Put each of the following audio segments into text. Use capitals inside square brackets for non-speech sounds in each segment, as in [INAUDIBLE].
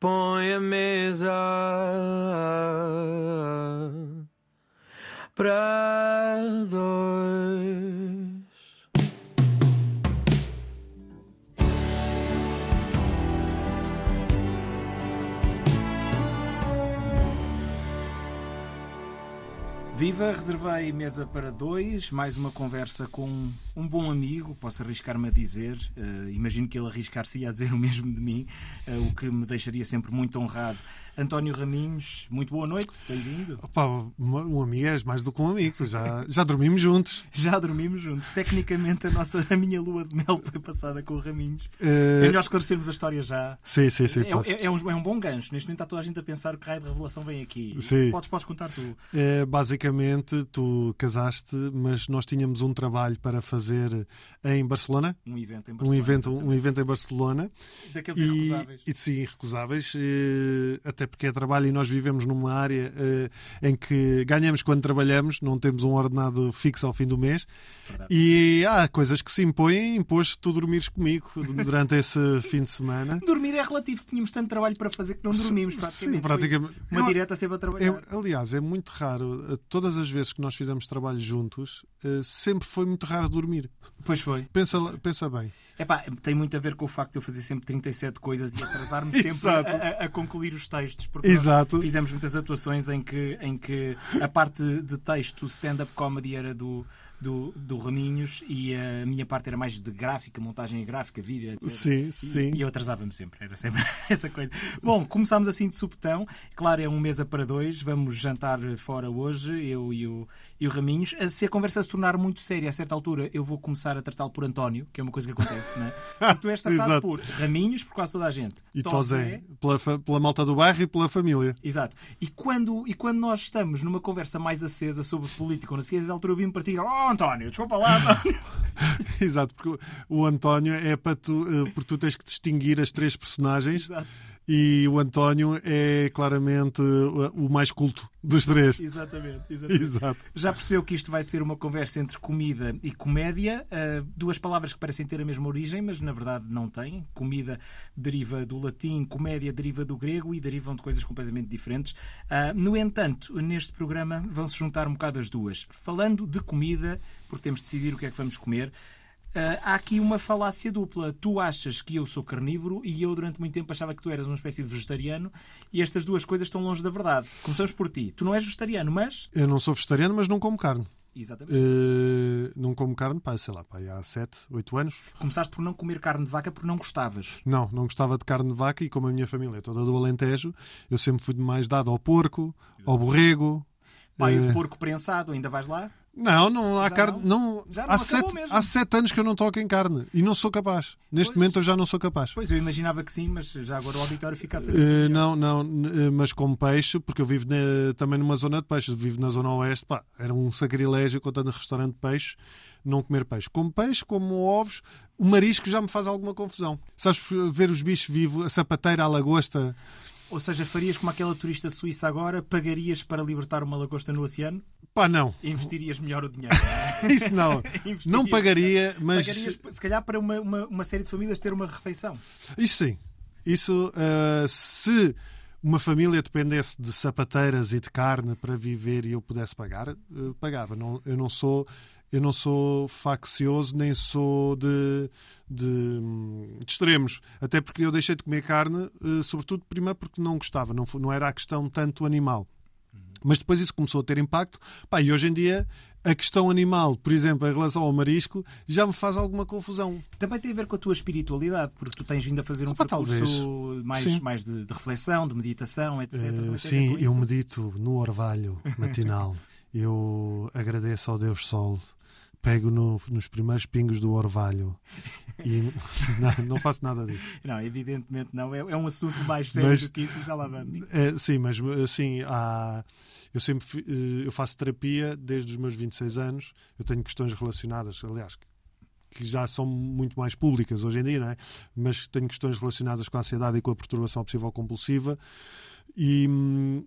põe a mesa para dois. Viva, reservei mesa para dois, mais uma conversa com um bom amigo, posso arriscar-me a dizer, uh, imagino que ele arriscar-se a dizer o mesmo de mim, uh, o que me deixaria sempre muito honrado. António Raminhos, muito boa noite, bem-vindo. Opa, um amigo és mais do que um amigo, já, já dormimos juntos. [LAUGHS] Já dormimos juntos. Tecnicamente, a, nossa, a minha lua de mel foi passada com o Raminhos. Uh... É melhor esclarecermos a história já. Sim, sim, sim. É, é, é, um, é um bom gancho. Neste momento está toda a gente a pensar que raio de revelação vem aqui. Sim. Podes, podes contar tu. É, basicamente, tu casaste, mas nós tínhamos um trabalho para fazer em Barcelona. Um evento em Barcelona. Um evento, um evento em Barcelona. Daqueles e, irrecusáveis. E, sim, irrecusáveis. E, até porque é trabalho e nós vivemos numa área uh, em que ganhamos quando trabalhamos, não temos um ordenado fixo ao fim do mês. Verdade. E há coisas que se impõem, impôs tu dormires comigo durante esse [LAUGHS] fim de semana. Dormir é relativo, tínhamos tanto trabalho para fazer que não dormimos praticamente. Sim, praticamente. Uma direta sempre a trabalhar. É, aliás, é muito raro, eh, todas as vezes que nós fizemos trabalho juntos, uh, sempre foi muito raro dormir. Pois foi. Pensa, pensa bem. Epá, tem muito a ver com o facto de eu fazer sempre 37 coisas e atrasar-me [LAUGHS] sempre a, a, a, concluir os textos. Porque Exato. fizemos muitas atuações em que, em que a parte de texto, stand-up comedy era do, do, do Raminhos e a minha parte era mais de gráfica, montagem gráfica, vídeo, etc. Sim, sim. E eu atrasava-me sempre, era sempre [LAUGHS] essa coisa. Bom, começámos assim de subtão. Claro, é um mesa para dois. Vamos jantar fora hoje, eu e o, e o Raminhos. Se a conversa se tornar muito séria a certa altura, eu vou começar a tratá-lo por António, que é uma coisa que acontece, não é? Porque tu és [LAUGHS] tratado por Raminhos, por quase toda a gente. E Tosé, pela, pela malta do bairro e pela família. Exato. E quando, e quando nós estamos numa conversa mais acesa sobre política, ou na ciência, altura eu vim para ti, oh, António, desculpa lá, António. [LAUGHS] Exato, porque o António é para tu, eh, porque tu tens que distinguir as três personagens. Exato. E o António é claramente o mais culto dos três. Exatamente, [LAUGHS] exatamente. Exato. Já percebeu que isto vai ser uma conversa entre comida e comédia? Uh, duas palavras que parecem ter a mesma origem, mas na verdade não têm. Comida deriva do latim, comédia deriva do grego e derivam de coisas completamente diferentes. Uh, no entanto, neste programa vão-se juntar um bocado as duas. Falando de comida, porque temos de decidir o que é que vamos comer. Uh, há aqui uma falácia dupla. Tu achas que eu sou carnívoro e eu durante muito tempo achava que tu eras uma espécie de vegetariano e estas duas coisas estão longe da verdade. Começamos por ti. Tu não és vegetariano, mas. Eu não sou vegetariano, mas não como carne. Exatamente. Uh, não como carne, pá, sei lá, pá, há 7, 8 anos. Começaste por não comer carne de vaca porque não gostavas? Não, não gostava de carne de vaca e como a minha família é toda do Alentejo, eu sempre fui mais dado ao porco, ao borrego. Pai, uh... o porco prensado, ainda vais lá? Não, não há já carne. Não, não, já não há, sete, mesmo. há sete anos que eu não toco em carne e não sou capaz. Neste pois, momento eu já não sou capaz. Pois eu imaginava que sim, mas já agora o auditório fica a Uh, não, não, uh, mas como peixe, porque eu vivo ne, também numa zona de peixe, vivo na zona oeste, pá, era um sacrilégio contando restaurante de peixe não comer peixe. Como peixe, como ovos, o marisco já me faz alguma confusão. Sabes, ver os bichos vivos, a sapateira, a lagosta. Ou seja, farias como aquela turista suíça agora, pagarias para libertar uma lagosta no oceano? Pá, não. Investirias melhor o dinheiro. [LAUGHS] Isso não. [LAUGHS] não pagaria, mas. Pagarias, se calhar, para uma, uma, uma, série de famílias ter uma refeição. Isso sim. Isso, uh, se uma família dependesse de sapateiras e de carne para viver e eu pudesse pagar, uh, pagava. Não, eu não sou eu não sou faccioso nem sou de, de, de, extremos. Até porque eu deixei de comer carne, uh, sobretudo, primeiro porque não gostava, não, não era a questão tanto animal. Mas depois isso começou a ter impacto. Pá, e hoje em dia a questão animal, por exemplo, em relação ao marisco, já me faz alguma confusão. Também tem a ver com a tua espiritualidade, porque tu tens vindo a fazer um Opa, percurso mais, mais de, de, reflexão, de meditação, etc. Uh, sim, eu medito no orvalho matinal. [LAUGHS] eu agradeço ao Deus Sol pego no, nos primeiros pingos do orvalho [LAUGHS] e [LAUGHS] não, não, faço nada disso. Não, evidentemente não. É, é um assunto mais sério mas, do que isso, já lá vamos. É, sim, mas assim, há, eu sempre eh, eu faço terapia desde os meus 26 anos. Eu tenho questões relacionadas, aliás, que já são muito mais públicas hoje em dia, não é? mas tenho questões relacionadas com a ansiedade e com a perturbação obsessiva compulsiva. E, hum,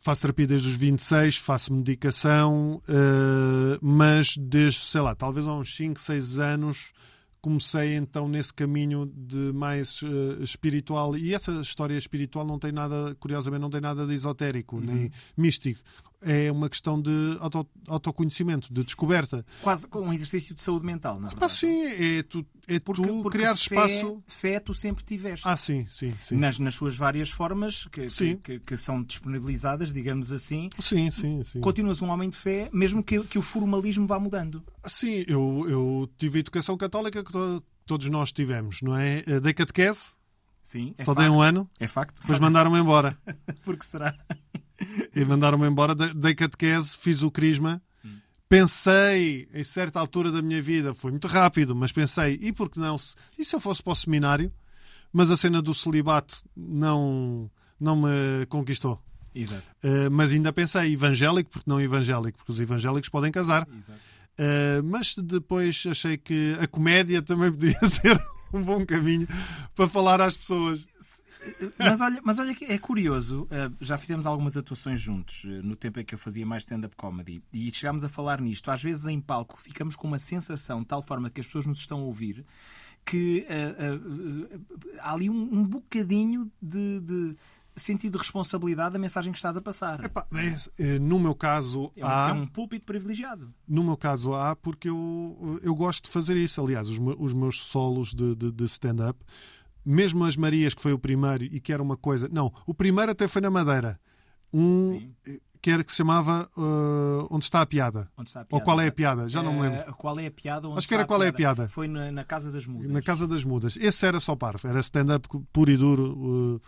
faço terapia desde os 26, faço medicação, uh, mas desde, sei lá, talvez há uns 5, 6 anos comecei então nesse caminho de mais uh, espiritual e essa história espiritual não tem nada, curiosamente, não tem nada de esotérico Uhum. nem místico. É uma questão de auto, autoconhecimento, de descoberta. Quase um exercício de saúde mental, na Pá, verdade. sim, é tu, é Porque, tu porque criar fé, espaço. Fé tu sempre tiveste. Ah, sim, sim, sim. Nas, nas suas várias formas que, Sim. que, que- são disponibilizadas, digamos assim, Sim, sim, sim. continuas um homem de fé, mesmo que, que o formalismo vá mudando. Sim, eu, eu tive a educação católica que to- todos nós tivemos, não é? Dei catequese, Sim, é só facto. dei um ano, É facto. depois mandaram-me embora. [LAUGHS] Porque será? E mandaram-me embora, de- dei catequese, fiz o crisma. Pensei, em certa altura da minha vida, foi muito rápido, mas pensei, e por que não? E se eu fosse para o seminário? Mas a cena do celibato não, não me conquistou. Exato. Eh, mas ainda pensei, evangélico, porque não evangélico? Porque os evangélicos podem casar. Exato. Uh, mas depois achei que a comédia também podia [LAUGHS] ser um bom caminho para falar às pessoas. Mas olha, mas olha que é curioso, eh, já fizemos algumas atuações juntos eh, no tempo em que eu fazia mais stand-up comedy e chegámos a falar nisto. Às vezes em palco ficamos com uma sensação de tal forma que as pessoas nos estão a ouvir que eh, eh, eh, há ali um, um bocadinho de, de sentido de responsabilidade da mensagem que estás a passar. Epá, é, no meu caso É um, há, é um púlpito privilegiado. no meu caso há, porque eu, eu gosto de fazer isso. Aliás, os meus solos de, de- de stand-up, mesmo as Marias, que foi o primeiro e que era uma coisa. Não, o primeiro até foi na Madeira. Um Sim. que era que se chamava uh, Onde está a piada? Está a Ou piada, qual é a piada? Já não me lembro. Qual é a piada? Acho que era Qual é a piada. Foi na, na Casa das Mudas. Na Casa das Mudas. Esse era só parvo, era stand-up puro e duro. uh,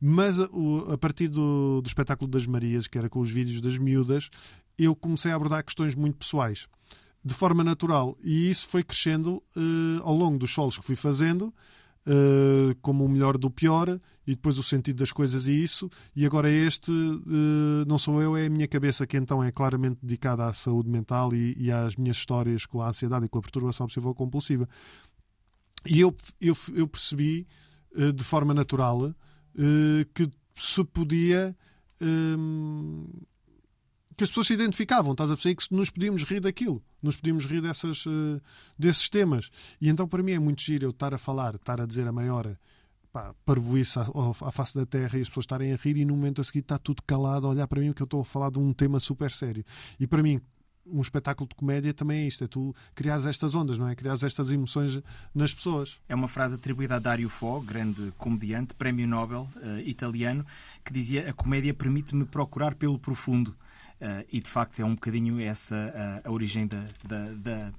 Mas uh, a partir do, do espetáculo das Marias, que era com os vídeos das miúdas, eu comecei a abordar questões muito pessoais, de forma natural. E isso foi crescendo uh, ao longo dos solos que fui fazendo, uh, como o melhor do pior, e depois o sentido das coisas e isso. E agora este, uh, não sou eu, é a minha cabeça que então é claramente dedicada à saúde mental e, e às minhas histórias com a ansiedade e com a perturbação obsessiva compulsiva. E eu, eu, eu percebi eh, de forma natural eh, que se podia. Que as pessoas se identificavam, estás a perceber? Que nos podíamos rir daquilo, nos podíamos rir dessas, eh, desses temas. E então, para mim, é muito giro eu estar a falar, estar a dizer a maior pá, parvoíce à, à face da terra e as pessoas estarem a rir e no momento a seguir está tudo calado a olhar para mim porque eu estou a falar de um tema super sério. E para mim, um espetáculo de comédia também é isto: é tu criares estas ondas, não é? Criares estas emoções nas pessoas. É uma frase atribuída a Dario Fo, grande comediante, prémio Nobel eh, italiano, que dizia: A comédia permite-me procurar pelo profundo. Eh, e de facto é um bocadinho essa eh, a origem da. da, da-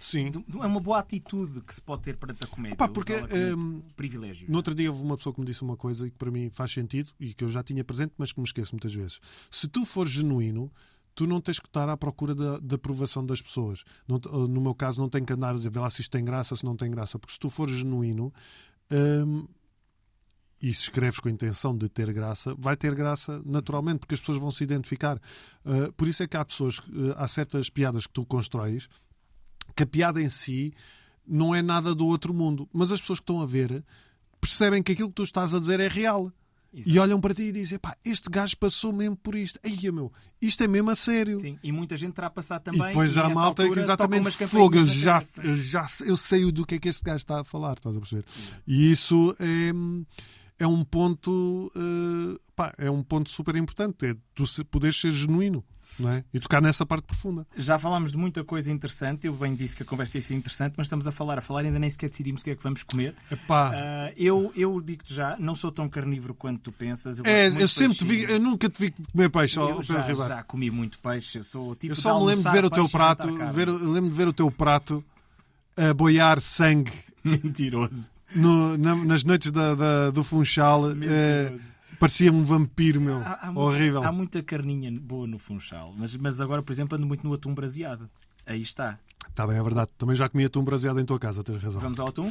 Sim. é uma boa atitude que se pode ter perante a comédia. Epá, porque, como hum, privilégio. No outro dia houve uma pessoa que me disse uma coisa e que para mim faz sentido e que eu já tinha presente, mas que me esqueço muitas vezes. Se tu fores genuíno, tu não tens que estar à procura da, da aprovação das pessoas. Não no meu caso, não tenho que andar a dizer vê lá se isto tem graça, se não tem graça. Porque se tu fores genuíno e se escreves com a intenção de ter graça, vai ter graça naturalmente, porque as pessoas vão se identificar. Uh, por isso é que há pessoas, uh, há certas piadas que tu constróis que a piada em si não é nada do outro mundo, mas as pessoas que estão a ver percebem que aquilo que tu estás a dizer é real. Exato. E olham para ti e dizem: pá, este gajo passou mesmo por isto. Aí, meu, isto é mesmo a sério. Sim, e muita gente terá passado E também. depois já a nessa malta altura, exatamente fogo. Eu já, eu já eu sei do que é que este gajo está a falar, estás a perceber? E isso é, é um ponto eh, pá, é um ponto super importante, é tu poderes ser genuíno não é? e tocar nessa parte profunda. Já falámos de muita coisa interessante. Eu bem disse que a conversa ia ser interessante, mas estamos a falar, a falar, ainda nem sequer decidimos o que é que vamos comer. Ah, eu eu digo-te já, não sou tão carnívoro quanto tu pensas. Eu, é, eu sempre te vi, eu nunca te vi comer peixe, Eu já, já comi muito peixe. Eu sou o tipo Eu só me lembro de ver o teu prato, ver, lembro de ver o teu prato a boiar sangue [LAUGHS] Mentiroso. No- na- nas noites da- da- do Funchal. Mentiroso. parecia-me um vampiro, meu. Há, há muita, Horrível. há muita carninha boa no Funchal, mas, mas agora, por exemplo, ando muito no atum braseado. Aí está. Está bem, é verdade. Também já comi atum braseado em tua casa, tens razão. Vamos ao atum?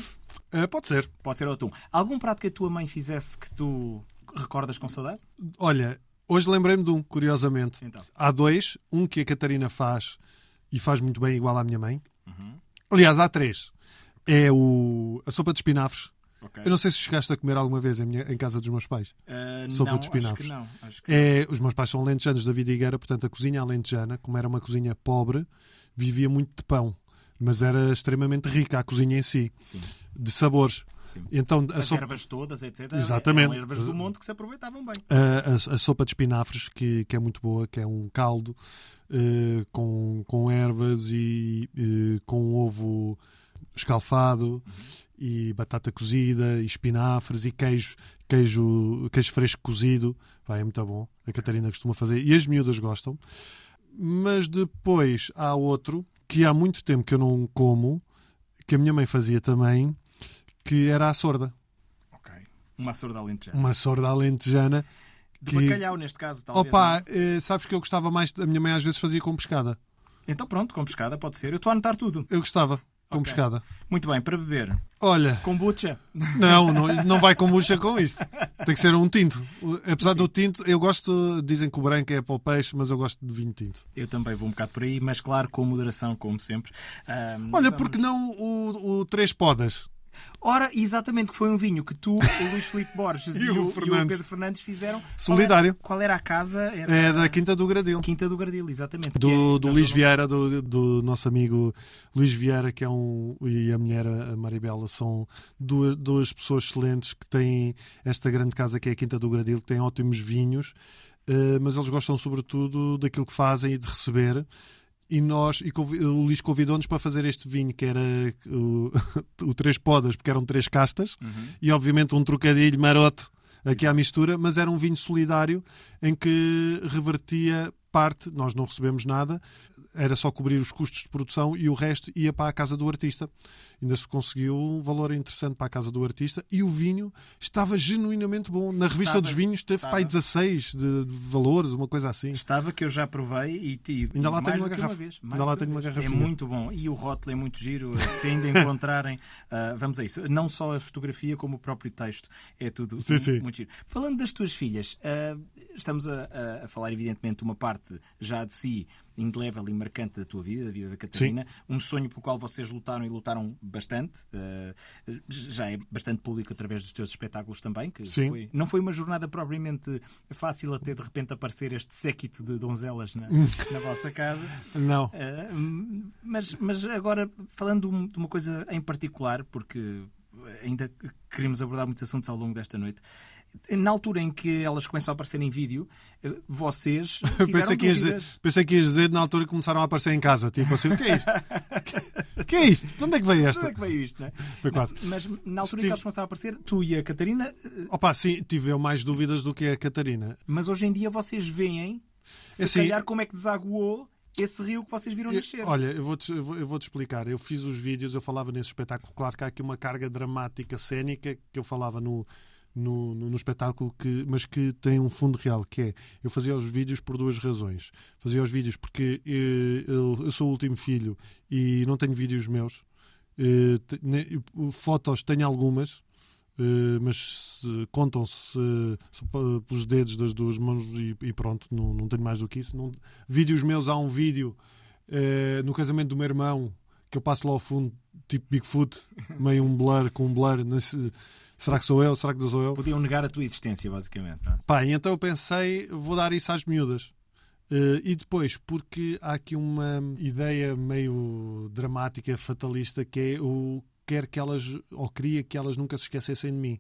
Eh, pode ser. Pode ser ao atum. Algum prato que a tua mãe fizesse que tu recordas com saudade? Olha, hoje lembrei-me de um, curiosamente. Então. Há dois. Um que a Catarina faz e faz muito bem, igual à minha mãe. Uhum. Aliás, há três. É o, a sopa de espinafres. Ok. Eu não sei se chegaste a comer alguma vez em, minha- em casa dos meus pais. Ah, sopa não, de espinafres. Acho que não. Acho que É, os meus pais são alentejanos da Vidigueira, portanto a cozinha alentejana, como era uma cozinha pobre, vivia muito de pão. mas era extremamente rica a cozinha em si, Sim, de sabores. sim. Então, As sopa, ervas todas, etc. Exatamente. Eram ervas do monte que se aproveitavam bem. a, a- a sopa de espinafres, que, que é muito boa, que é um caldo eh, com, com ervas e eh, com ovo escalfado e batata cozida, e espinafres e queijo, queijo, queijo fresco cozido. Pá, é muito bom. A Catarina costuma fazer e as miúdas gostam. Mas depois há outro que há muito tempo que eu não como, que a minha mãe fazia também, que era a sorda. Ok. Uma sorda alentejana. Uma sorda alentejana. De que- bacalhau, neste caso, talvez. Opa, não? eh, sabes que eu gostava mais. A minha mãe às vezes fazia com pescada. Então pronto, com pescada pode ser. Eu estou a anotar tudo. Eu gostava com Ok. pescada. Muito bem, para beber. Olha, Kombucha. não, não, não vai com bucha com isto. Tem que ser um tinto. Apesar do tinto, eu gosto. Dizem que o branco é para o peixe, mas eu gosto de vinho tinto. Eu também vou um bocado por aí, mas claro, com moderação, como sempre. Ahm, Olha, vamos- porque não o, o Três Podas? Ora, exatamente, que foi um vinho que tu, o Luís Filipe Borges [LAUGHS] E e, o o, e o Fernandes. Pedro Fernandes fizeram. Solidário. Qual era, qual era a casa? Era É da Quinta do Gradil. Quinta do Gradil, exatamente. Do, é do Luís Vieira, do, do nosso amigo Luís Vieira, que é um. e a mulher, a Maribela, são duas, duas pessoas excelentes que têm esta grande casa que é a Quinta do Gradil, que tem ótimos vinhos, eh, mas eles gostam sobretudo daquilo que fazem e de receber. E nós, e o Luís convidou-nos para fazer este vinho que era o, [LAUGHS] o Três Podas, porque eram três castas, Uhum. e obviamente um trocadilho maroto aqui à mistura, mas era um vinho solidário em que revertia parte, nós não recebemos nada, era só cobrir os custos de produção e o resto ia para a casa do artista. Ainda se conseguiu um valor interessante para a casa do artista e o vinho estava genuinamente bom. Na revista Estava, dos vinhos teve estava. para aí 16 de, de valores, uma coisa assim. Estava que eu já provei e tive. Ainda lá tenho uma garrafa. Ainda lá tenho uma vez. É muito bom. E o rótulo é muito giro. Se ainda encontrarem, [LAUGHS] ah, vamos a isso. Não só a fotografia, como o próprio texto. É tudo Sim, mu- sim. muito giro. Falando das tuas filhas, ah, estamos a, a- a falar, evidentemente, de uma parte já de si indelével e marcante da tua vida, da vida da Catarina. Um sonho pelo qual vocês lutaram e lutaram bastante. Ah, já é bastante público através dos teus espetáculos também. Que Sim. foi- não foi uma jornada propriamente fácil até de repente aparecer este séquito de donzelas na, na vossa casa. Não. Uh, mas, mas agora, falando de uma coisa em particular, porque ainda queremos abordar muitos assuntos ao longo desta noite, na altura em que elas começam a aparecer em vídeo, eh, vocês [LAUGHS] Pensei que, dizer, pensei que ias dizer na altura que começaram a aparecer em casa. Tipo assim, o que é isto? O que é isto? De onde é que veio De esta? onde é que veio isto, não é? Foi quase. Mas na altura em que elas começaram a aparecer, tu e a Catarina, eh, Opa, sim, tive eu mais dúvidas do que a Catarina. mas hoje em dia vocês veem, se Assim, calhar, como é que desaguou esse rio que vocês viram Eu- nascer. olha, eu vou-te eu vou, eu vou-te explicar. Eu fiz os vídeos, eu falava nesse espetáculo. Claro que há aqui uma carga dramática cénica que eu falava no, no, no, no espetáculo, que, mas que tem um fundo real, que é eu fazia os vídeos por duas razões. Fazia os vídeos porque eh, eu, eu sou o último filho e não tenho vídeos meus. Eh, fotos tenho algumas. eh, mas se- contam-se pe- pelos dedos das duas mãos e, e pronto, não, não tenho mais do que isso. Não- vídeos meus, há um vídeo eh, no casamento do meu irmão que eu passo lá ao fundo, tipo Bigfoot, meio um blur com um blur. não sei- será que sou eu? Será que não sou eu? Podiam negar a tua existência, basicamente. não é? Pá, então eu pensei, vou dar isso às miúdas. Eh, e depois, porque há aqui uma ideia meio dramática, fatalista, que é o quer que elas, ou queria que elas nunca se esquecessem de mim.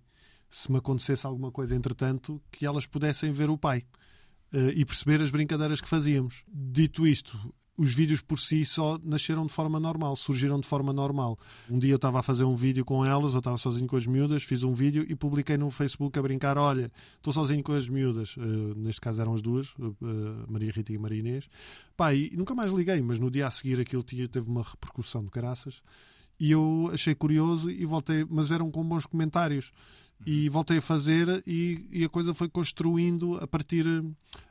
Se me acontecesse alguma coisa, entretanto, que elas pudessem ver o pai eh, e perceber as brincadeiras que fazíamos. Dito isto, os vídeos por si só nasceram de forma normal, surgiram de forma normal. Um dia eu estava a fazer um vídeo com elas, eu estava sozinho com as miúdas, fiz um vídeo e publiquei no Facebook a brincar: olha, estou sozinho com as miúdas. Eh, neste caso eram as duas, eh, Maria Rita e Maria Inês. Pá, e nunca mais liguei, mas no dia a seguir aquilo tinha- teve uma repercussão de caraças. E eu achei curioso e voltei, mas eram com bons comentários. E voltei a fazer e, e a coisa foi construindo a partir,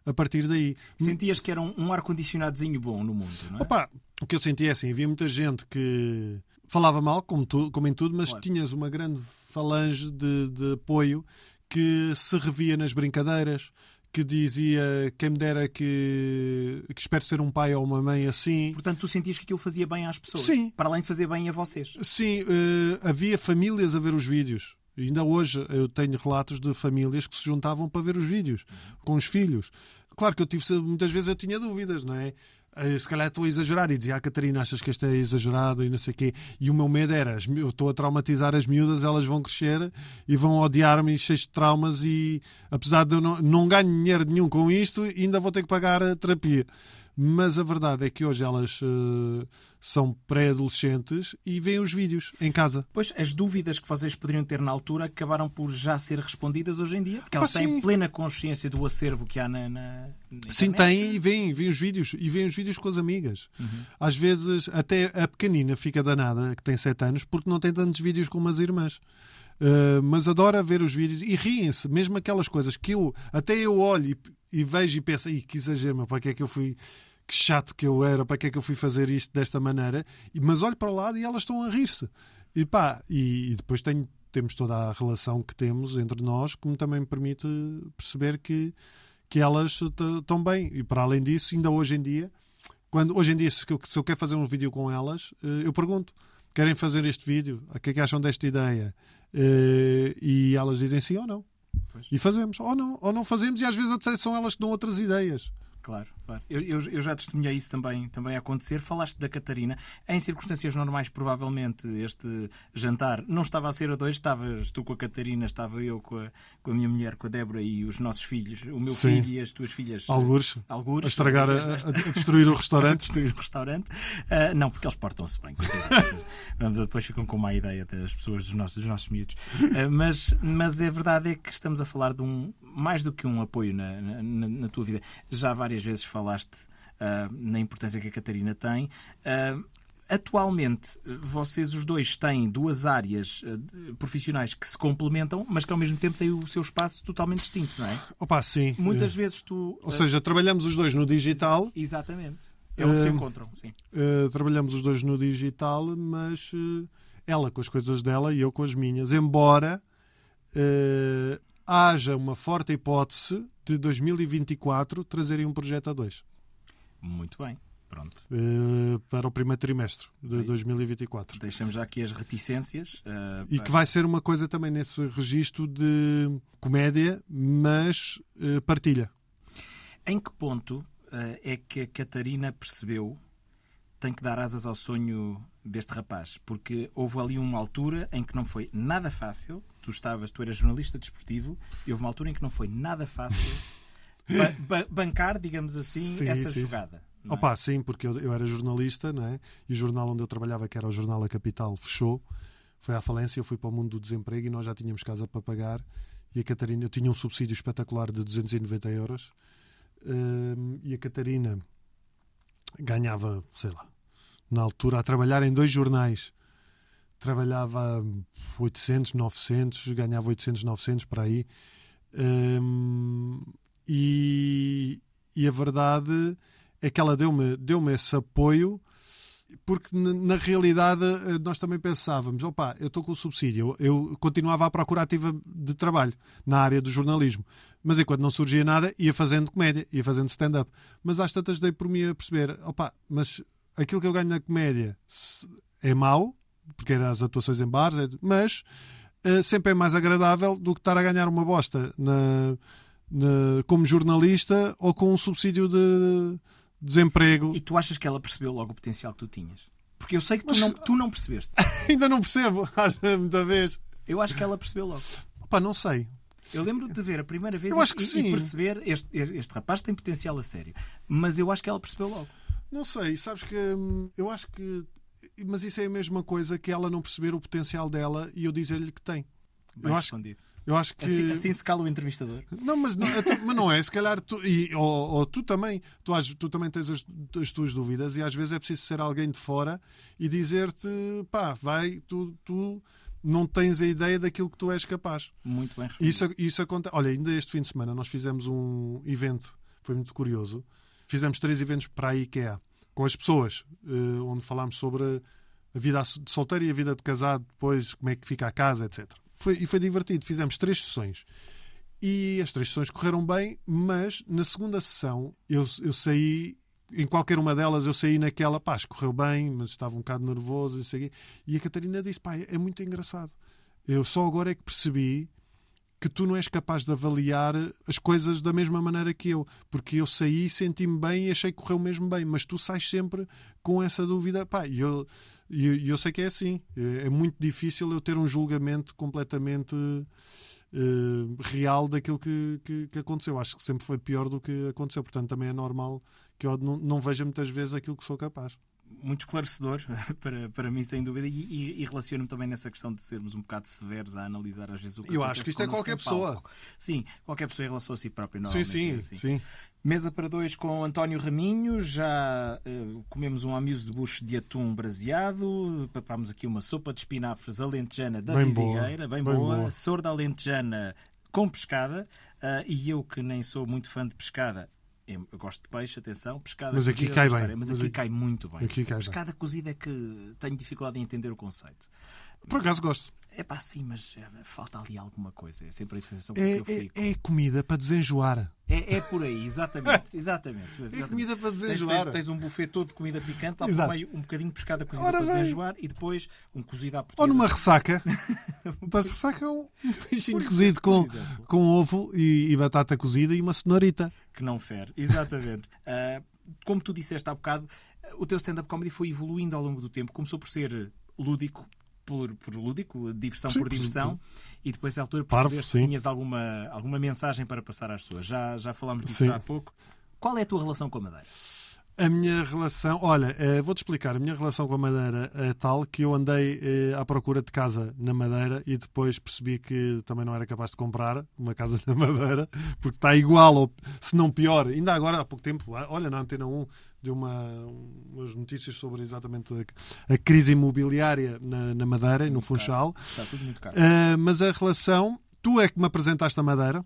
a partir daí. Sentias que era um, um ar-condicionadozinho bom no mundo, não é? Opa, o que eu senti é assim: havia muita gente que falava mal, como, tu, como em tudo, mas Claro. tinhas uma grande falange de, de apoio que se revia nas brincadeiras, que dizia quem me dera que, que espero ser um pai ou uma mãe assim. Portanto, tu sentias que aquilo fazia bem às pessoas. Sim. Para além de fazer bem a vocês. Sim, eh, havia famílias a ver os vídeos. Ainda hoje eu tenho relatos de famílias que se juntavam para ver os vídeos com os filhos. Claro que eu tive muitas vezes eu tinha dúvidas, não é? eh, se calhar estou a exagerar e dizia, ah, Catarina, achas que este é exagerado e não sei o quê. E o meu medo era, eu estou a traumatizar as miúdas, elas vão crescer e vão odiar-me cheias de traumas e apesar de eu não, não ganho dinheiro nenhum com isto, ainda vou ter que pagar a terapia. Mas a verdade é que hoje elas eh, são pré-adolescentes e veem os vídeos em casa. Pois, as dúvidas que vocês poderiam ter na altura acabaram por já ser respondidas hoje em dia, porque elas Ah, têm sim. plena consciência do acervo que há na, na, na Sim, internet. tem e vêm, vêm os vídeos e vêm os vídeos com as amigas. Às vezes, até a pequenina fica danada, que tem 7 anos, porque não tem tantos vídeos como as irmãs. Uh, mas adora ver os vídeos e riem-se, mesmo aquelas coisas que eu até eu olho e, e vejo e penso, Ih, que exagero, para que é que eu fui, que chato que eu era, para que é que eu fui fazer isto desta maneira, E- mas olho para o lado e elas estão a rir-se. E pá, e, e depois tenho, temos toda a relação que temos entre nós, que me também permite perceber que, que elas estão bem. E para além disso, ainda hoje em dia, quando hoje em dia, se eu, se eu quero fazer um vídeo com elas, eh, eu pergunto: querem fazer este vídeo? O que é que acham desta ideia? Eh, E elas dizem sim ou não. Pois. E fazemos, ou não, ou não fazemos, e às vezes até são elas que dão outras ideias. Claro, claro. Eu, eu, eu já testemunhei isso também, também a acontecer. Falaste da Catarina. Em circunstâncias normais, provavelmente, este jantar não estava a ser a dois. Estavas tu com a Catarina, estava eu com a, com a minha mulher, com a Débora e os nossos filhos. O meu Sim. filho e as tuas filhas. Algures, Algures. a estragar, a, a- a destruir o restaurante. [LAUGHS] destruir o restaurante. Ah, não, porque eles portam-se bem. Vamos, depois ficam com má ideia das pessoas, dos nossos, dos nossos miúdos. Ah, mas, mas a verdade é que estamos a falar de um, mais do que um apoio na, na- na- na tua vida. Já várias vezes falaste ah, na importância que a Catarina tem. Ah, Atualmente, vocês os dois têm duas áreas ah, profissionais que se complementam, mas que ao mesmo tempo têm o seu espaço totalmente distinto, não é? Opa, sim. Muitas Eh, vezes tu. Ou seja, trabalhamos os dois no digital, Exatamente. É onde se Ah, encontram, sim. eh, trabalhamos os dois no digital, mas eh, ela com as coisas dela e eu com as minhas. Embora haja uma forte hipótese de 2024 trazerem um projeto a dois Muito bem. Pronto. eh, para o primeiro trimestre de Sim. 2024. Deixamos já aqui as reticências. ah, E para- que vai ser uma coisa também nesse registro de comédia, mas eh, partilha. Em que ponto é que a Catarina percebeu tem que dar asas ao sonho deste rapaz? Porque houve ali uma altura em que não foi nada fácil. Tu estavas, tu eras jornalista desportivo, e houve uma altura em que não foi nada fácil [LAUGHS] ba- ba- bancar, digamos assim, Sim, essa sim. jogada. não é? Opa, sim, porque eu, eu era jornalista, não é? E o jornal onde eu trabalhava, que era o Jornal A Capital, fechou. Foi à falência, eu fui para o mundo do desemprego e nós já tínhamos casa para pagar. E a Catarina, eu tinha um subsídio espetacular de 290 euros. Hum, e a Catarina ganhava, sei lá, na altura, a trabalhar em dois jornais. Trabalhava 800, 900, ganhava 800, 900 para aí. Hum, e, e a verdade é que ela deu-me deu esse apoio porque na, realidade eh, nós também pensávamos, opá, eu estou com o subsídio, eu, eu continuava à procura ativa de trabalho na área do jornalismo, mas enquanto não surgia nada ia fazendo comédia, ia fazendo stand-up, mas às tantas dei por mim a perceber, opá, mas aquilo que eu ganho na comédia é mau, porque eram as atuações em bares, é- mas eh, sempre é mais agradável do que estar a ganhar uma bosta na, na- como jornalista ou com um subsídio de desemprego. E tu achas que ela percebeu logo o potencial que tu tinhas? Porque eu sei que tu, Mas- não, [LAUGHS] tu não percebeste. Ainda não percebo, [LAUGHS] muita vez. Eu acho que ela percebeu logo. Opa, não sei. Eu lembro de ver a primeira vez Eu e- acho que e, sim. e perceber este, este rapaz tem potencial a sério. Mas eu acho que ela percebeu logo. Não sei, sabes que hum, eu acho que. Mas isso é a mesma coisa que ela não perceber o potencial dela e eu dizer-lhe que tem. Bem Eu acho, respondido. eu acho que. Assim, assim se cala o entrevistador. Não, mas não, até- mas não é. Se calhar tu, e, ou, ou tu também, tu, tu também tens as, as tuas dúvidas e às vezes é preciso ser alguém de fora e dizer-te, pá, vai, tu, tu não tens a ideia daquilo que tu és capaz. Muito bem respondido. Isso, isso acontece. Olha, ainda este fim de semana nós fizemos um evento, foi muito curioso. Fizemos três eventos para a IKEA com as pessoas, eh, onde falámos sobre a vida de solteiro e a vida de casado, depois como é que fica a casa, etc. Foi, e foi divertido. Fizemos três sessões. E as três sessões correram bem, mas na segunda sessão eu, eu saí, em qualquer uma delas, eu saí naquela, pá, correu bem, mas estava um bocado nervoso e, sei, quê. e a Catarina disse, pá, é muito engraçado. Eu só agora é que percebi que tu não és capaz de avaliar as coisas da mesma maneira que eu. Porque eu saí, senti-me bem e achei que correu mesmo bem. Mas tu sais sempre com essa dúvida. Pá, eu, eu, eu sei que é assim. É, muito difícil eu ter um julgamento completamente eh, real daquilo que, que, que aconteceu. Acho que sempre foi pior do que aconteceu. Portanto, também é normal que eu não, não veja muitas vezes aquilo que sou capaz muito esclarecedor [LAUGHS] para, para mim, sem dúvida, e, e, relaciono-me também nessa questão de sermos um bocado severos a analisar às vezes o que Eu acho que isto é qualquer pessoa. Sim, qualquer pessoa em relação a si próprio. Sim, sim, é assim. sim. Mesa para dois com António Raminho. Já uh, comemos um amuse de bucho de atum braseado. Papámos aqui uma sopa de espinafres alentejana da Bem Vidigueira, bem, bem boa. boa. Sorda alentejana com pescada. Uh, e eu, que nem sou muito fã de pescada, eu gosto de peixe, atenção, pescada Mas aqui cozida cai não bem. Mas, Mas aqui aqui- cai muito bem. aqui cai bem. pescada cozida é que tenho dificuldade em entender o conceito. Por acaso gosto. É pá, sim, mas eh, falta ali alguma coisa. É sempre a sensação É, que eu fico. é, é comida para desenjoar. É, é por aí, exatamente. [LAUGHS] exatamente, É exatamente. comida para Tens, desenjoar. tens, tens um buffet todo de comida picante, lá Exato. por meio um bocadinho de pescada cozida Ora para bem. desenjoar e depois um cozido à Ou portuguesa. numa ressaca. [LAUGHS] Estás ressaca um [LAUGHS] um peixinho cozido com, com ovo e, e batata cozida e uma cenourita. que não fere. Exatamente. Ah, como tu disseste há bocado, o teu stand-up comedy foi evoluindo ao longo do tempo. Começou por ser lúdico. Por, por lúdico, diversão Sim, por diversão, e depois, à altura, Parvo, que sim. tinhas alguma, alguma mensagem para passar às pessoas. Já, já falámos disso Sim. há pouco. Qual é a tua relação com a Madeira? A minha relação, olha, eh, vou-te explicar. A minha relação com a Madeira é tal que eu andei eh, à procura de casa na Madeira e depois percebi que também não era capaz de comprar uma casa [LAUGHS] na Madeira porque está igual, ou se não pior. Ainda agora, há pouco tempo, olha, na Antena 1 deu uma, umas notícias sobre exatamente a, a crise imobiliária na, na Madeira e no Funchal. Está tudo muito caro. Uh, mas a relação, tu é que me apresentaste a Madeira.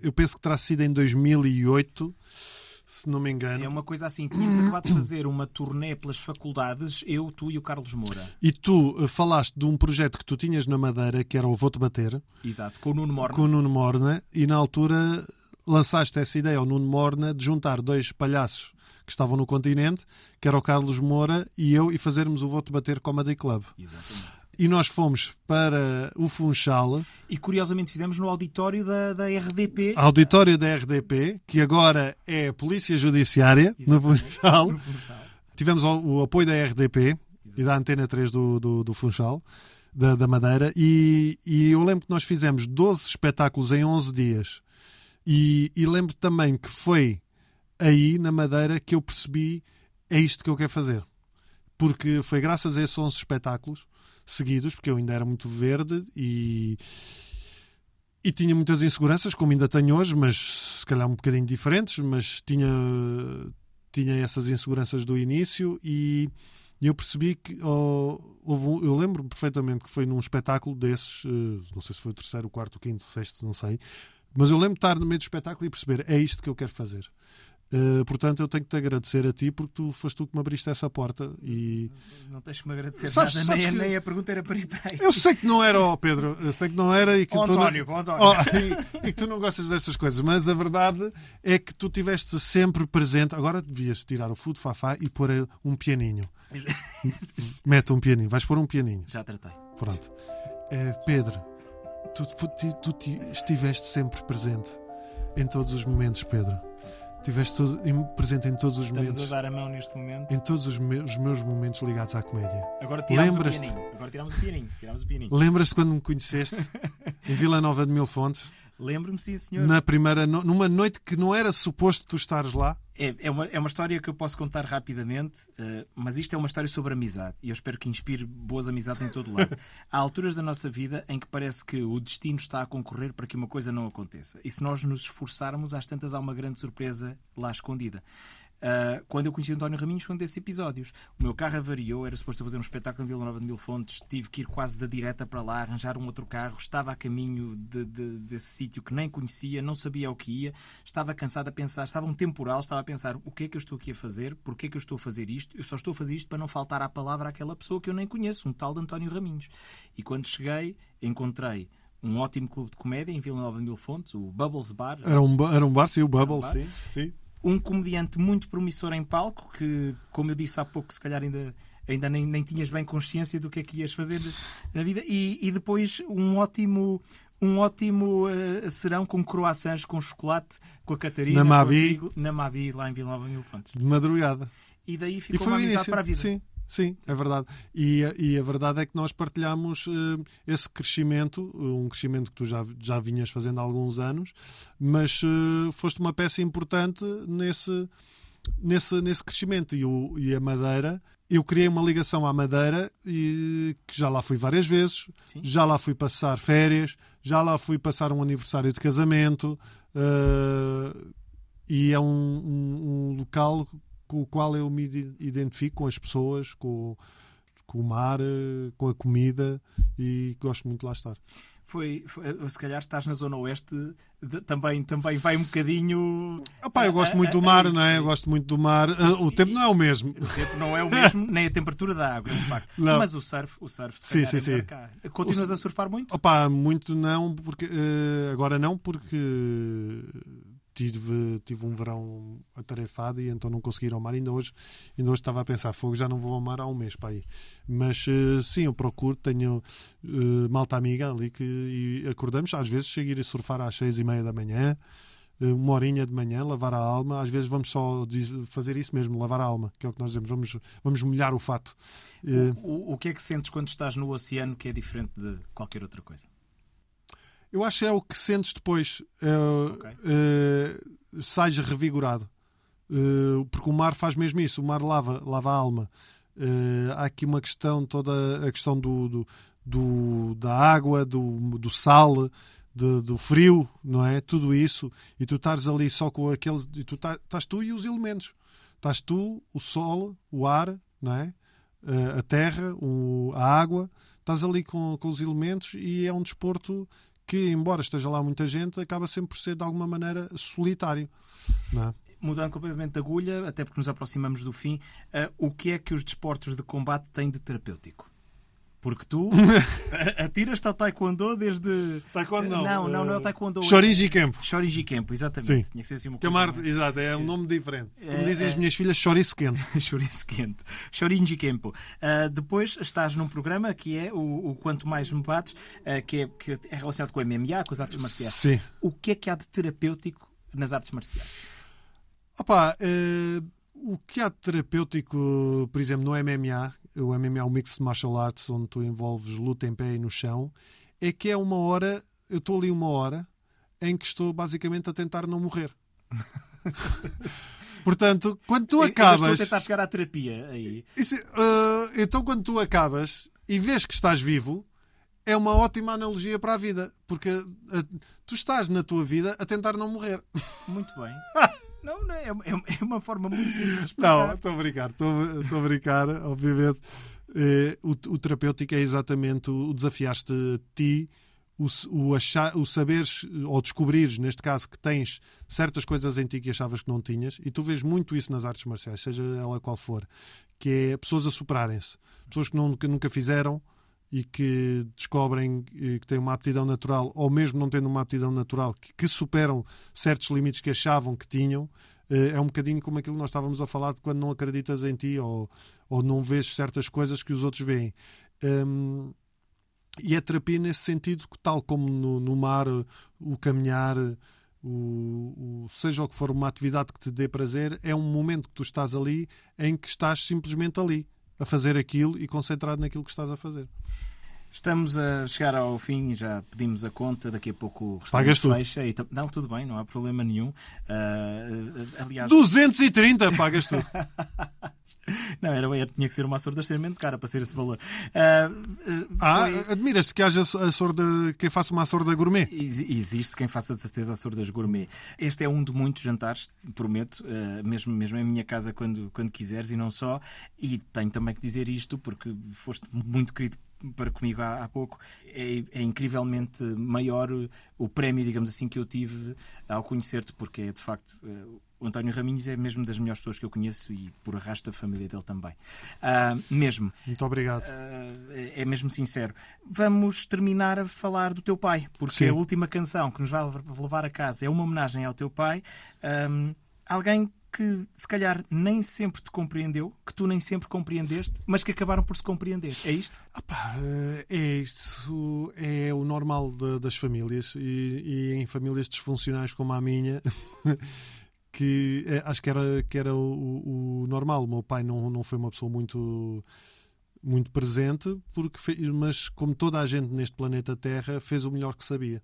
Eu penso que terá sido em 2008, se não me engano. É uma coisa assim, tínhamos acabado de fazer uma turnê pelas faculdades, eu, tu e o Carlos Moura. E tu uh, falaste de um projeto que tu tinhas na Madeira, que era o Vou-te Bater, Exato, com o Nuno Morna. com o Nuno Morna, e na altura lançaste essa ideia ao Nuno Morna de juntar dois palhaços que estavam no continente, que era o Carlos Moura e eu, e fazermos o Vou-te Bater Comedy Club. Exatamente. E nós fomos para o Funchal, E curiosamente fizemos no auditório da, da RDP. auditório da RDP, que agora é a Polícia Judiciária, no Exatamente. Funchal. No Funchal. Tivemos o, o apoio da RDP e da Antena 3 do, do, do Funchal, da, da Madeira, e, e eu lembro que nós fizemos 12 espetáculos em 11 dias. E, e lembro também que foi aí, na Madeira, que eu percebi é isto que eu quero fazer. Porque foi graças a esses 11 espetáculos seguidos, porque eu ainda era muito verde e, e tinha muitas inseguranças, como ainda tenho hoje, mas se calhar um bocadinho diferentes, mas tinha, tinha essas inseguranças do início e eu percebi que oh, houve eu lembro-me perfeitamente que foi num espetáculo desses, eh, não sei se foi o terceiro, o quarto, o quinto, o sexto, não sei, mas eu lembro de estar no meio do espetáculo e perceber é isto que eu quero fazer. Eh, portanto, eu tenho que te agradecer a ti porque tu foste tu que me abriste essa porta e Não tens que me agradecer Sabes- nada, sabes nem, que- nem a pergunta era para ir para aí. eu sei que não era, ó Pedro, eu sei que não era e que tu António, não... António. Oh, e, e que tu não gostas destas coisas, mas a verdade é que tu tiveste sempre presente. Agora devias tirar o fudo fafá e pôr eh, um pianinho. [LAUGHS] Mete um pianinho, vais pôr um pianinho. Já tratei. Pronto. Eh, Pedro, tu, tu- tu ti- estiveste sempre presente em todos os momentos, Pedro. Estiveste todo- presente em todos os Estamos a momentos. dar a mão neste momento. Em todos os meus, os meus momentos ligados à comédia. Agora tiramos o pianinho. Agora tiramos o pianinho. Tiramos o pianinho. Lembras-te quando me conheceste em Vila Nova de Mil Fontes? [LAUGHS] Lembro-me, sim, senhor. Na primeira, numa noite que não era suposto tu estares lá? É, é, uma, é uma história que eu posso contar rapidamente, eh, mas isto é uma história sobre amizade e eu espero que inspire boas amizades em todo lado. [LAUGHS] Há alturas da nossa vida em que parece que o destino está a concorrer para que uma coisa não aconteça. E se nós nos esforçarmos, às tantas há uma grande surpresa lá escondida. Ah, quando eu conheci o António Raminhos foi um desses episódios. O meu carro avariou, era suposto fazer um espetáculo em Vila Nova de Mil Fontes, tive que ir quase da direta para lá, arranjar um outro carro, estava a caminho de- de- desse sítio que nem conhecia, não sabia o que ia, estava cansado a pensar, estava um temporal, estava a pensar o que é que eu estou aqui a fazer, porquê é que eu estou a fazer isto, eu só estou a fazer isto para não faltar à palavra àquela pessoa que eu nem conheço, um tal de António Raminhos. E quando cheguei, encontrei um ótimo clube de comédia em Vila Nova de Mil Fontes, o Bubbles Bar, Era um, era um bar, sim, o Bubble, bar. sim, sim. Um comediante muito promissor em palco, que, como eu disse há pouco, se calhar ainda, ainda nem, nem tinhas bem consciência do que é que ias fazer na vida, e, e depois um ótimo, um ótimo uh, serão com croissants com chocolate com a Catarina, Na Mabi. contigo, na Mabi, lá em Vila Nova de Elefantes. De madrugada. E daí E ficou foi uma amizade início. para a vida. Sim, sim, é verdade. E, a- e a verdade é que nós partilhamos eh, esse crescimento, um crescimento que tu já, já vinhas fazendo há alguns anos, mas eh, foste uma peça importante nesse, nesse, nesse crescimento. E, o, e a Madeira, eu criei uma ligação à Madeira e que já lá fui várias vezes, Sim. já lá fui passar férias, já lá fui passar um aniversário de casamento. eh, e é um, um- um local com o qual eu me ide- identifico com as pessoas, com, com o mar, eh, com a comida e gosto muito de lá estar. Foi, foi- se calhar estás na zona oeste, de- também, também vai um bocadinho. Opá, eu gosto É- muito é- do é mar, isso, não é é? Eu gosto muito do mar. Ah, o tempo não é o mesmo. O tempo não é o mesmo, nem a temperatura da água, é um facto. [LAUGHS] Não. Mas o surf, o surf se Sim, calhar, sim, é melhor sim. cá. Continuas O a surfar muito? Opá, muito não, porque eh, agora não, porque tive, tive um verão atarefado e então não consegui ir ao mar. Ainda hoje, ainda hoje estava a pensar, fogo, já não vou ao mar há um mês para aí. Mas eh, sim, eu procuro, tenho eh, malta amiga ali que acordamos, às vezes chego a surfar às seis e meia da manhã. eh, Uma horinha de manhã, lavar a alma. Às vezes vamos só fazer isso mesmo, lavar a alma, que é o que nós dizemos. Vamos, vamos molhar o fato. Eh, O, o que é que sentes quando estás no oceano que é diferente de qualquer outra coisa? Eu acho que é o que sentes depois. Uh, Ok. uh, sais revigorado. Uh, porque o mar faz mesmo isso. O mar lava, lava a alma. Há aqui uma questão, toda a questão do, do, do- da água, do, do sal, de- do frio, não é? Tudo isso. E tu estás ali só com aqueles. E tu tá- estás tu e os elementos. Estás tu, o sol, o ar, não é? A terra, o- a água. Estás ali com, com os elementos e é um desporto que, embora esteja lá muita gente, acaba sempre por ser de alguma maneira solitário. É? Mudando completamente de agulha, até porque nos aproximamos do fim, ah, o que é que os desportos de combate têm de terapêutico? Porque tu [LAUGHS] atiras-te ao taekwondo desde... Taekwondo não. Não, não, não é o Eh, taekwondo. Shorinji Campo. Shorinji Kempo, exatamente. Sim. Tinha que ser assim uma é coisa arte, exato, é um nome diferente. Como É, dizem as é. minhas filhas, Chorizo quente. Chouriço quente. Shorinji Kempo. [LAUGHS] Ah, depois estás num programa que é o, o Quanto Mais Me Bates, ah, que, é, que é relacionado com o MMA, com as artes marciais. Sim. O que é que há de terapêutico nas artes marciais? Opa, eh, o que há de terapêutico, por exemplo, no MMA, o MMA é um mix de martial arts onde tu envolves luta em pé e no chão, é que é uma hora, eu estou ali uma hora em que estou basicamente a tentar não morrer. [LAUGHS] Portanto, quando tu Eu- eu Estou a acabas. tentar chegar à terapia aí. Isso, ah, então, quando tu acabas e vês que estás vivo, é uma ótima analogia para a vida, porque ah, tu estás na tua vida a tentar não morrer. Muito bem. [LAUGHS] Não, não, é, é- é uma forma muito simples de Não, explicar. estou a brincar, estou a brincar, obviamente. Eh, o, o terapêutico é exatamente o, o desafiaste ti, o, o, achar, o saberes ou descobrires, neste caso, que tens certas coisas em ti que achavas que não tinhas, e tu vês muito isso nas artes marciais, seja ela qual for, que é pessoas a superarem-se, pessoas que nunca, nunca fizeram e que descobrem eh, que têm uma aptidão natural, ou mesmo não tendo uma aptidão natural, que, que superam certos limites que achavam que tinham, eh, é um bocadinho como aquilo que nós estávamos a falar de quando não acreditas em ti ou, ou não vês certas coisas que os outros veem. Hum, e é terapia nesse sentido, tal como no, no mar, o caminhar, o, o- seja o que for uma atividade que te dê prazer, é um momento que tu estás ali em que estás simplesmente ali, a fazer aquilo e concentrado naquilo que estás a fazer. Estamos a chegar ao fim, já pedimos a conta, daqui a pouco o restaurante fecha. E não, tudo bem, não há problema nenhum. Ah, ah, aliás, 230 pagas tu. [LAUGHS] não, era, era- tinha que ser uma açorda extremamente cara para ser esse valor. Ah, Ah, foi- admiras-te que haja a sorda, quem faça uma sorda gourmet? Ex- Existe quem faça de certeza açordas gourmet. Este é um de muitos jantares, prometo, eh, mesmo, mesmo em minha casa quando, quando quiseres e não só. E tenho também que dizer isto porque foste muito querido para comigo há, há pouco. É, é incrivelmente maior o- prémio, digamos assim, que eu tive ao conhecer-te, porque é de facto. eh, o António Raminhos é mesmo das melhores pessoas que eu conheço e por arrasto a família dele também. Ah, mesmo. Muito obrigado. Uh, é mesmo sincero. Vamos terminar a falar do teu pai, porque Sim. a última canção que nos vai levar a casa é uma homenagem ao teu pai. Um, alguém que se calhar nem sempre te compreendeu, que tu nem sempre compreendeste, mas que acabaram por se compreender. É isto? Opa, eh, é isso, é o normal de- das famílias e, e em famílias disfuncionais como a minha. [LAUGHS] Que eh, acho que era, que era o, o normal. O meu pai não, não foi uma pessoa muito muito presente, porque fe- mas como toda a gente neste planeta Terra fez o melhor que sabia.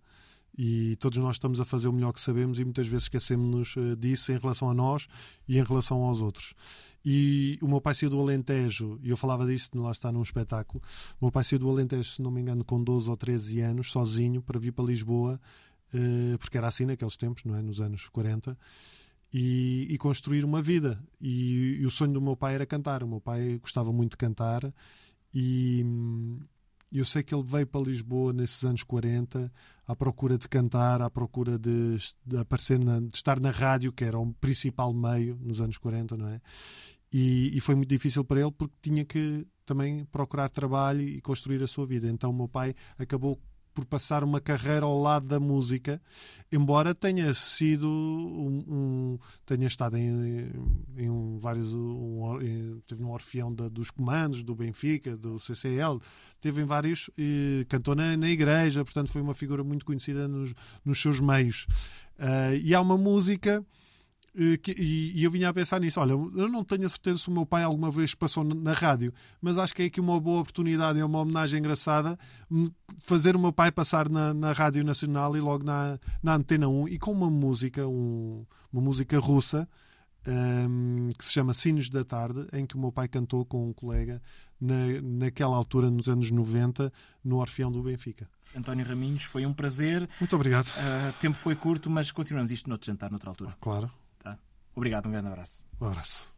E todos nós estamos a fazer o melhor que sabemos e muitas vezes esquecemos-nos eh, disso em relação a nós e em relação aos outros. E o meu pai saiu do Alentejo, e eu falava disso lá está num espetáculo. O meu pai saiu do Alentejo, se não me engano, com 12 ou 13 anos, sozinho, para vir para Lisboa, eh, porque era assim naqueles tempos, não é? Nos anos 40 e, e construir uma vida. E, e o sonho do meu pai era cantar. O meu pai gostava muito de cantar e hum, eu sei que ele veio para Lisboa nesses anos 40 à procura de cantar, à procura de, de aparecer, na- de estar na rádio, que era o principal meio nos anos 40, não é? E, e foi muito difícil para ele porque tinha que também procurar trabalho e construir a sua vida. Então o meu pai acabou por passar uma carreira ao lado da música, embora tenha sido um, um- tenha estado em, em um, vários um, em- teve no Orfeão da- dos Comandos, do Benfica, do CCL, teve em vários, e cantou na, na igreja, portanto foi uma figura muito conhecida nos, nos seus meios. Ah, e há uma música que- e, e eu vinha a pensar nisso. Olha, eu não tenho a certeza se o meu pai alguma vez passou na- rádio, mas acho que é aqui uma boa oportunidade, é uma homenagem engraçada hum, fazer o meu pai passar na, na Rádio Nacional e logo na, na Antena 1 e com uma música, um- uma música russa. hum, que se chama Sinos da Tarde, em que o meu pai cantou com um colega na, naquela altura, nos anos 90, no Orfeão do Benfica. António Raminhos, foi um prazer. Muito obrigado. Ah, tempo foi curto, mas continuamos isto noutro jantar, noutra altura. Claro. Obrigado, um grande abraço. Um abraço.